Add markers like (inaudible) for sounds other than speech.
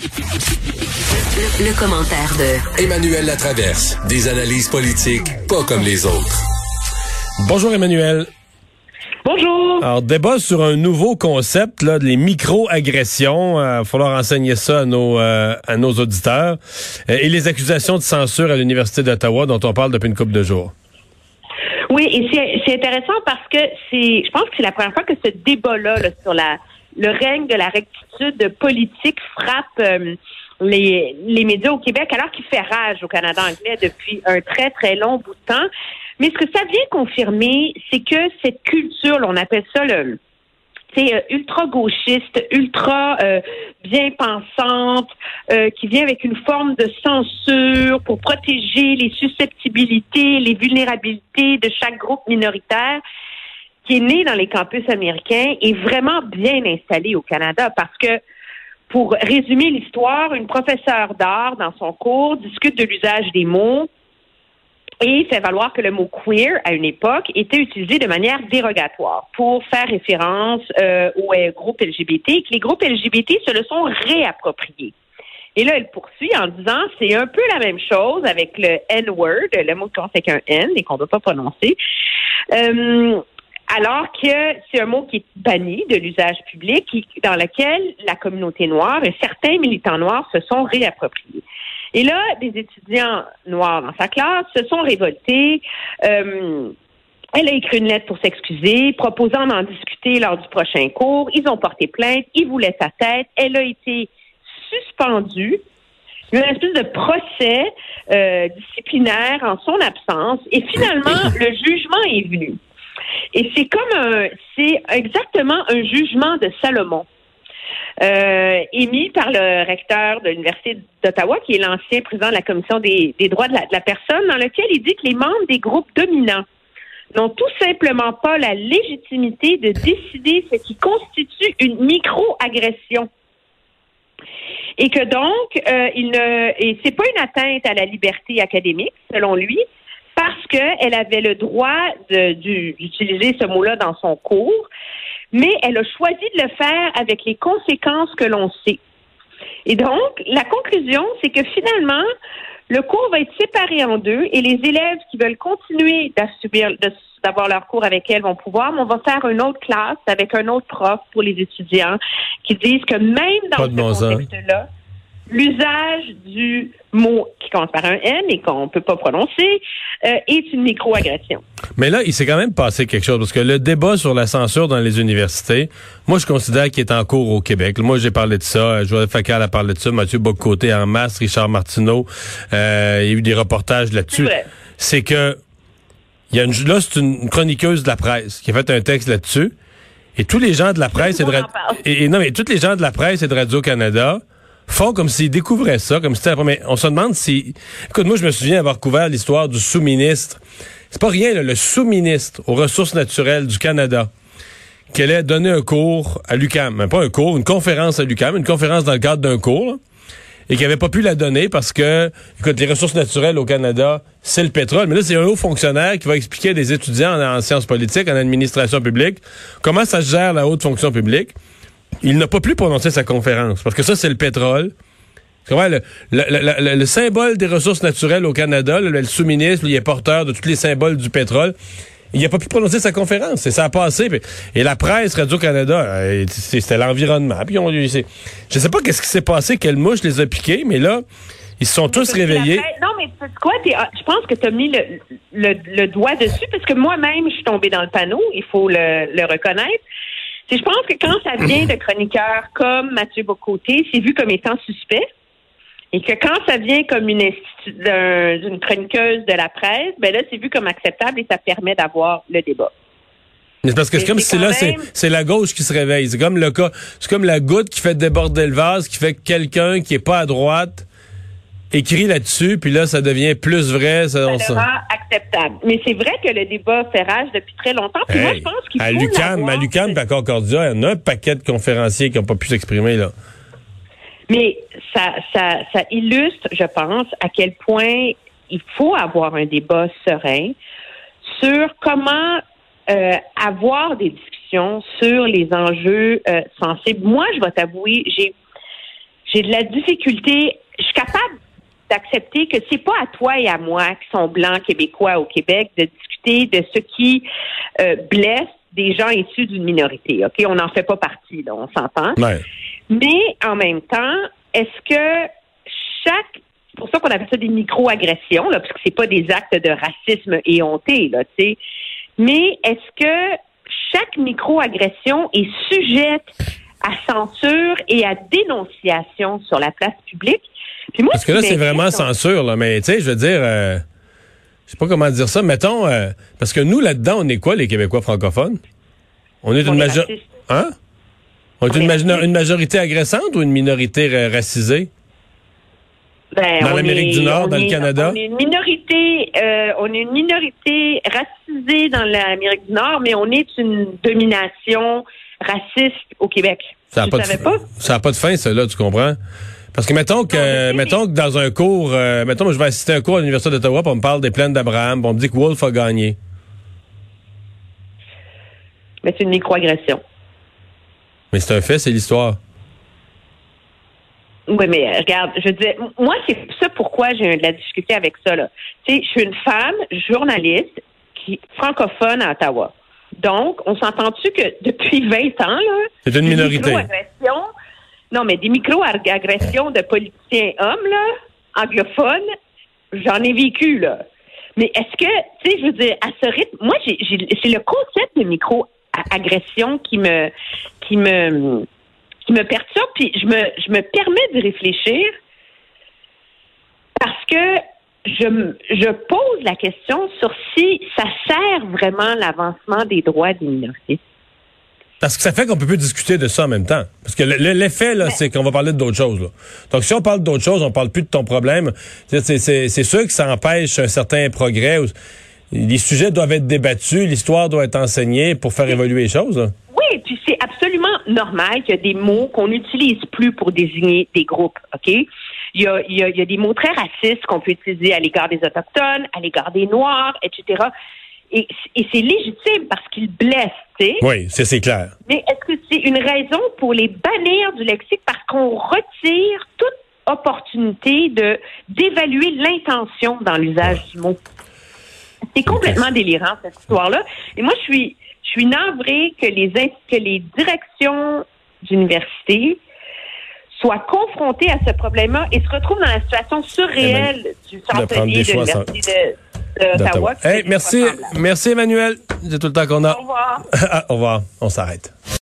Le, commentaire de Emmanuel Latraverse. Des analyses politiques pas comme les autres. Bonjour Emmanuel. Bonjour. Alors, débat sur un nouveau concept, là, les micro-agressions. Il euh, va falloir enseigner ça à nos, euh, à nos auditeurs. Euh, et les accusations de censure à l'Université d'Ottawa dont on parle depuis une couple de jours. Oui, et c'est intéressant parce que c'est, je pense que c'est la première fois que ce débat-là sur la, le règne de la rectitude politique frappe les, les médias au Québec, alors qu'il fait rage au Canada anglais depuis un très, très long bout de temps. Mais ce que ça vient confirmer, c'est que cette culture, on appelle ça le c'est euh, ultra gauchiste, ultra euh, bien pensante, euh, qui vient avec une forme de censure pour protéger les susceptibilités, les vulnérabilités de chaque groupe minoritaire, qui est né dans les campus américains et vraiment bien installé au Canada, parce que pour résumer l'histoire, une professeure d'art dans son cours discute de l'usage des mots et fait valoir que le mot queer, à une époque, était utilisé de manière dérogatoire pour faire référence euh, aux groupes LGBT et que les groupes LGBT se le sont réappropriés. Et là, elle poursuit en disant c'est un peu la même chose avec le N-word, le mot qui commence avec un N et qu'on ne veut pas prononcer. Euh, alors que c'est un mot qui est banni de l'usage public, dans lequel la communauté noire et certains militants noirs se sont réappropriés. Et là, des étudiants noirs dans sa classe se sont révoltés. Euh, elle a écrit une lettre pour s'excuser, proposant d'en discuter lors du prochain cours. Ils ont porté plainte, ils voulaient sa tête. Elle a été suspendue. Il y a une espèce de procès euh, disciplinaire en son absence. Et finalement, (laughs) le jugement est venu. Et c'est comme c'est exactement un jugement de Salomon. Euh, émis par le recteur de l'Université d'Ottawa, qui est l'ancien président de la Commission des, droits de la, personne, dans lequel il dit que les membres des groupes dominants n'ont tout simplement pas la légitimité de décider ce qui constitue une micro-agression. Et que donc, euh, il ne, et c'est pas une atteinte à la liberté académique, selon lui, parce qu'elle avait le droit d'utiliser ce mot-là dans son cours, mais elle a choisi de le faire avec les conséquences que l'on sait. Et donc, la conclusion, c'est que finalement, le cours va être séparé en deux et les élèves qui veulent continuer d'avoir leur cours avec elle vont pouvoir, mais on va faire une autre classe avec un autre prof pour les étudiants qui disent que même dans ce contexte-là, l'usage du mot qui commence par un N et qu'on ne peut pas prononcer euh, est une microagression. Mais là, il s'est quand même passé quelque chose parce que le débat sur la censure dans les universités, moi, je considère qu'il est en cours au Québec. Moi, j'ai parlé de ça. Joël Facal a parlé de ça. Mathieu Bocoté en masse, Richard Martineau. Euh, il y a eu des reportages là-dessus. C'est que il y a une, là, c'est une chroniqueuse de la presse qui a fait un texte là-dessus. Et tous les gens de la presse et de, et, non, mais tous les gens de la presse et de Radio-Canada font comme s'ils découvraient ça, comme si c'était mais on se demande si écoute moi je me souviens avoir couvert l'histoire du sous-ministre. C'est pas rien le sous-ministre aux ressources naturelles du Canada qui allait donner un cours à l'UCAM, pas un cours, une conférence à l'UCAM, une conférence dans le cadre d'un cours. et qui avait pas pu la donner parce que, écoute, les ressources naturelles au Canada, c'est le pétrole. Mais là, c'est un haut fonctionnaire qui va expliquer à des étudiants en, en sciences politiques, en administration publique, comment ça gère la haute fonction publique il n'a pas pu prononcer sa conférence parce que ça, c'est le pétrole. Le, le, le, symbole des ressources naturelles au Canada, le, sous-ministre, il est porteur de tous les symboles du pétrole. Il n'a pas pu prononcer sa conférence. Et ça a passé. et la presse, Radio-Canada, euh, c'était l'environnement. Puis on, je sais pas qu'est-ce qui s'est passé, quelle mouche les a piqués, mais là, ils se sont tous réveillés. non, mais quoi? Ah, je pense que tu as mis le, doigt dessus, parce que moi-même, je suis tombée dans le panneau, il faut le reconnaître je pense que quand ça vient de chroniqueurs comme Mathieu Bocoté, c'est vu comme étant suspect. Et que quand ça vient comme une d'une chroniqueuse de la presse, ben là, c'est vu comme acceptable et ça permet d'avoir le débat. Mais parce que c'est comme si là, c'est la gauche qui se réveille. C'est comme le cas, c'est comme la goutte qui fait déborder le vase, qui fait que quelqu'un qui est pas à droite écrit là-dessus, puis là, ça devient plus vrai. Ça, ça acceptable. Mais c'est vrai que le débat fait rage depuis très longtemps. Puis moi, je pense qu'il faut à l'UQAM, à l'UQAM, à Concordia, il y en a un paquet de conférenciers qui n'ont pas pu s'exprimer, là. Mais ça, ça, ça illustre, je pense, à quel point il faut avoir un débat serein sur comment euh, avoir des discussions sur les enjeux euh, sensibles. Moi, je vais t'avouer, j'ai j'ai de la difficulté. Je suis capable d'accepter que c'est pas à toi et à moi qui sont blancs québécois au Québec de discuter de ce qui euh, blesse des gens issus d'une minorité. Ok, on n'en fait pas partie, là, on s'entend. Ouais. Mais en même temps, est-ce que chaque c'est pour ça qu'on appelle ça des micro-agressions, là, parce que c'est pas des actes de racisme éhonté, là, tu sais. Mais est-ce que chaque micro-agression est sujette à censure et à dénonciation sur la place publique? Puis moi, Parce que là, c'est vraiment m'inquiète, censure, là. Mais, tu sais, je veux dire, euh, je sais pas comment dire ça. Mettons, euh, parce que nous, là-dedans, on est quoi, les Québécois francophones? On est On une majorité. Hein? On est, On une, est major- raciste. une majorité agressante ou une minorité racisée? Ben, Dans l'Amérique du Nord, dans le Canada? On est une minorité, euh, on est une minorité racisée dans l'Amérique du Nord, mais on est une domination raciste au Québec. Ça n'a pas, de pas? pas de fin, ça, là, tu comprends? Parce que mettons que, mettons que dans un cours, euh, mettons que je vais assister à un cours à l'Université d'Ottawa, puis on me parle des plaines d'Abraham, on me dit que Wolf a gagné. Mais c'est une microagression. Mais c'est un fait, c'est l'histoire. Oui, mais euh, regarde, je dis, moi, c'est ça pourquoi j'ai de la difficulté avec ça. Là. Tu sais, je suis une femme journaliste qui francophone à Ottawa. Donc, on s'entend-tu que depuis (laughs) 20 ans, là, C'est une minorité. Non, mais des micro-agressions de politiciens hommes, là, anglophones, j'en ai vécu, là. Mais est-ce que, tu sais, je veux dire, à ce rythme, moi, c'est le concept de micro-agression qui me, qui me, qui me perturbe, puis je me, je me permets d'y réfléchir parce que je, je pose la question sur si ça sert vraiment l'avancement des droits des minorités. Parce que ça fait qu'on peut plus discuter de ça en même temps. Parce que le- le- l'effet, là, c'est qu'on va parler d'autres choses. Là. Donc, si on parle d'autres choses, on parle plus de ton problème. C'est- sûr que ça empêche un certain progrès. Les sujets doivent être débattus, l'histoire doit être enseignée pour faire évoluer les choses. là. Oui, puis c'est absolument normal qu'il y a des mots qu'on n'utilise plus pour désigner des groupes, OK? Il y a, il y a- il y a des mots très racistes qu'on peut utiliser à l'égard des Autochtones, à l'égard des Noirs, etc. Et, et c'est légitime parce qu'ils blessent, tu sais. Oui, c'est c'est clair. Mais est-ce que c'est une raison pour les bannir du lexique parce qu'on retire toute opportunité de d'évaluer l'intention dans l'usage du mot? C'est complètement délirant cette histoire-là. Et moi, je suis je suis navrée que les que les directions d'université soient confrontées à ce problème-là et se retrouvent dans la situation surréelle du prendre chancelier des de l'université de- d'Ottawa. Hey, merci, merci Emmanuel. C'est tout le temps qu'on a. Au revoir. (laughs) Au revoir. On s'arrête.